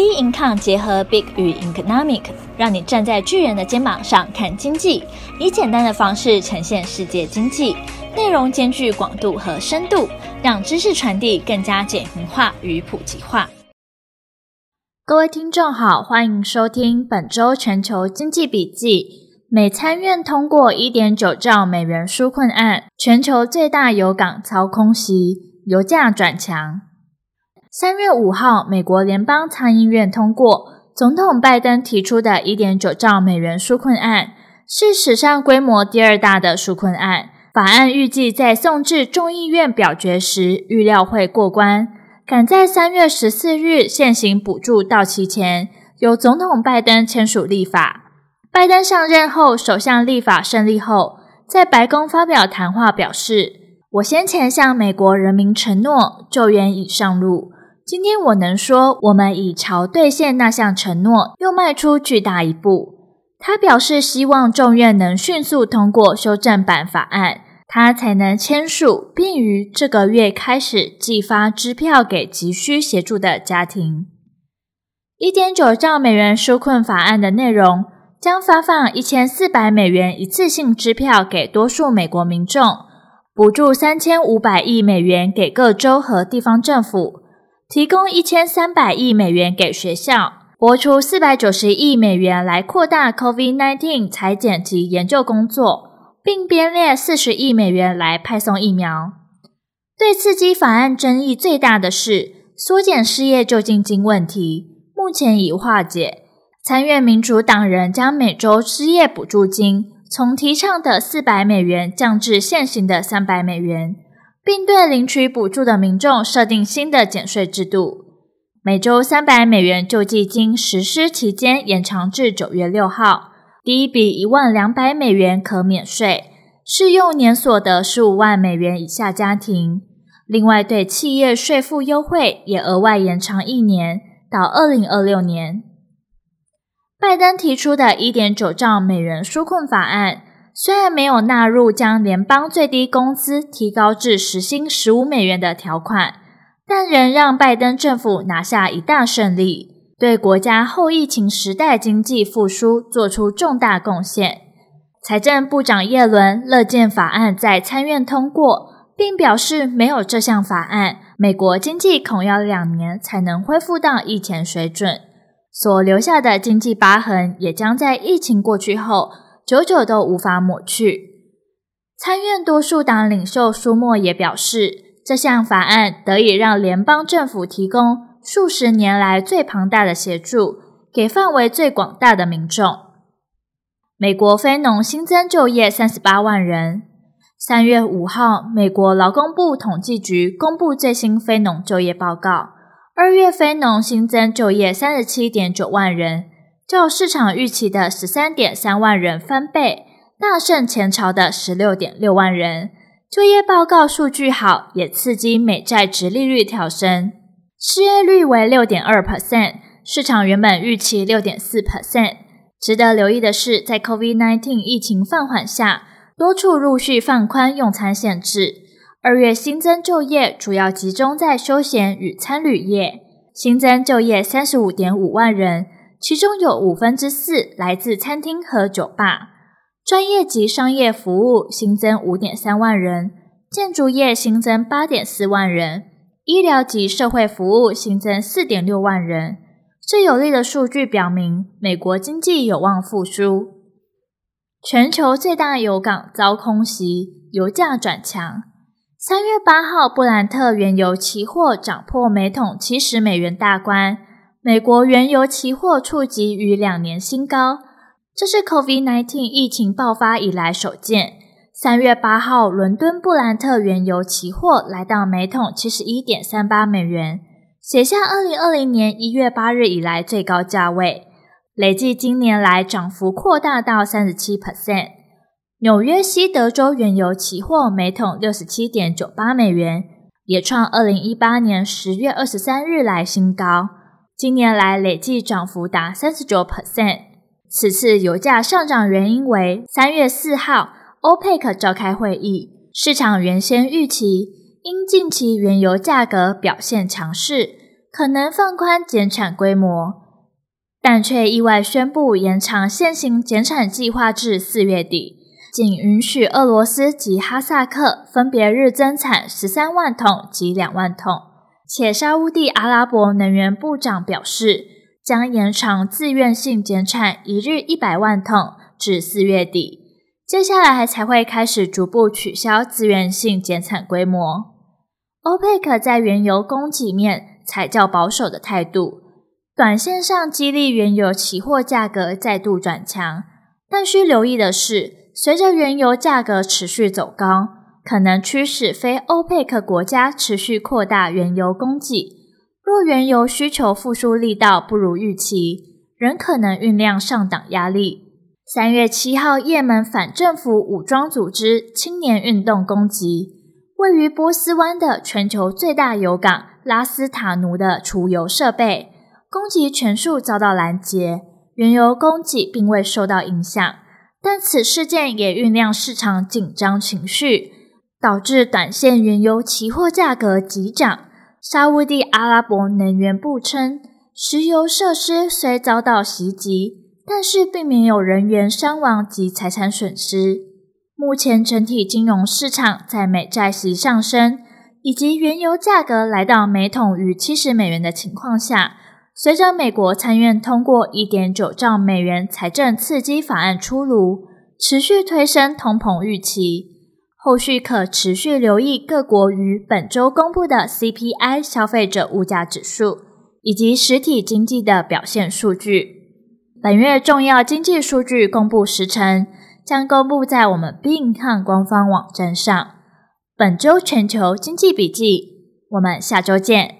B Income 结合 Big 与 Economic，让你站在巨人的肩膀上看经济，以简单的方式呈现世界经济，内容兼具广度和深度，让知识传递更加简明化与普及化。各位听众好，欢迎收听本周全球经济笔记。美参院通过一点九兆美元纾困案，全球最大油港遭空袭，油价转强。三月五号，美国联邦参议院通过总统拜登提出的一点九兆美元纾困案，是史上规模第二大的纾困案。法案预计在送至众议院表决时，预料会过关，赶在三月十四日现行补助到期前，由总统拜登签署立法。拜登上任后，首相立法胜利后，在白宫发表谈话表示：“我先前向美国人民承诺，救援已上路。”今天我能说，我们已朝兑现那项承诺又迈出巨大一步。他表示希望众院能迅速通过修正版法案，他才能签署，并于这个月开始寄发支票给急需协助的家庭。一点九兆美元纾困法案的内容将发放一千四百美元一次性支票给多数美国民众，补助三千五百亿美元给各州和地方政府。提供一千三百亿美元给学校，拨出四百九十亿美元来扩大 COVID-19 裁检及研究工作，并编列四十亿美元来派送疫苗。对刺激法案争议最大的是缩减失业救济金问题，目前已化解。参院民主党人将每周失业补助金从提倡的四百美元降至现行的三百美元。并对领取补助的民众设定新的减税制度，每周三百美元救济金实施期间延长至九月六号，第一笔一万两百美元可免税，适用年所得十五万美元以下家庭。另外，对企业税负优惠也额外延长一年，到二零二六年。拜登提出的一点九兆美元纾困法案。虽然没有纳入将联邦最低工资提高至时薪十五美元的条款，但仍让拜登政府拿下一大胜利，对国家后疫情时代经济复苏做出重大贡献。财政部长耶伦乐见法案在参院通过，并表示没有这项法案，美国经济恐要两年才能恢复到疫前水准，所留下的经济疤痕也将在疫情过去后。久久都无法抹去。参院多数党领袖舒默也表示，这项法案得以让联邦政府提供数十年来最庞大的协助，给范围最广大的民众。美国非农新增就业三十八万人。三月五号，美国劳工部统计局公布最新非农就业报告，二月非农新增就业三十七点九万人。较市场预期的十三点三万人翻倍，大胜前朝的十六点六万人。就业报告数据好，也刺激美债殖利率调升。失业率为六点二 percent，市场原本预期六点四 percent。值得留意的是，在 COVID-19 疫情放缓下，多处陆续放宽用餐限制。二月新增就业主要集中在休闲与餐旅业，新增就业三十五点五万人。其中有五分之四来自餐厅和酒吧，专业及商业服务新增五点三万人，建筑业新增八点四万人，医疗及社会服务新增四点六万人。最有力的数据表明，美国经济有望复苏。全球最大油港遭空袭，油价转强。三月八号，布兰特原油期货涨破每桶七十美元大关。美国原油期货触及逾两年新高，这是 COVID-19 疫情爆发以来首见。三月八号，伦敦布兰特原油期货来到每桶七十一点三八美元，写下二零二零年一月八日以来最高价位，累计今年来涨幅扩大到三十七 percent。纽约西德州原油期货每桶六十七点九八美元，也创二零一八年十月二十三日来新高。今年来累计涨幅达三十九 percent。此次油价上涨原因为三月四号 OPEC 召开会议，市场原先预期因近期原油价格表现强势，可能放宽减产规模，但却意外宣布延长现行减产计划至四月底，仅允许俄罗斯及哈萨克分别日增产十三万桶及两万桶。且沙乌地阿拉伯能源部长表示，将延长自愿性减产一日一百万桶至四月底，接下来才会开始逐步取消自愿性减产规模。欧佩克在原油供给面采较保守的态度，短线上激励原油期货价格再度转强，但需留意的是，随着原油价格持续走高。可能驱使非欧佩克国家持续扩大原油供给。若原油需求复苏力道不如预期，仍可能酝酿上档压力。三月七号，也门反政府武装组织青年运动攻击位于波斯湾的全球最大油港拉斯塔努的储油设备，攻击全数遭到拦截，原油供给并未受到影响。但此事件也酝酿市场紧张情绪。导致短线原油期货价格急涨。沙乌地阿拉伯能源部称，石油设施虽遭到袭击，但是并没有人员伤亡及财产损失。目前整体金融市场在美债息上升以及原油价格来到每桶逾七十美元的情况下，随着美国参院通过一点九兆美元财政刺激法案出炉，持续推升通膨预期。后续可持续留意各国于本周公布的 CPI 消费者物价指数以及实体经济的表现数据。本月重要经济数据公布时程将公布在我们并看官方网站上。本周全球经济笔记，我们下周见。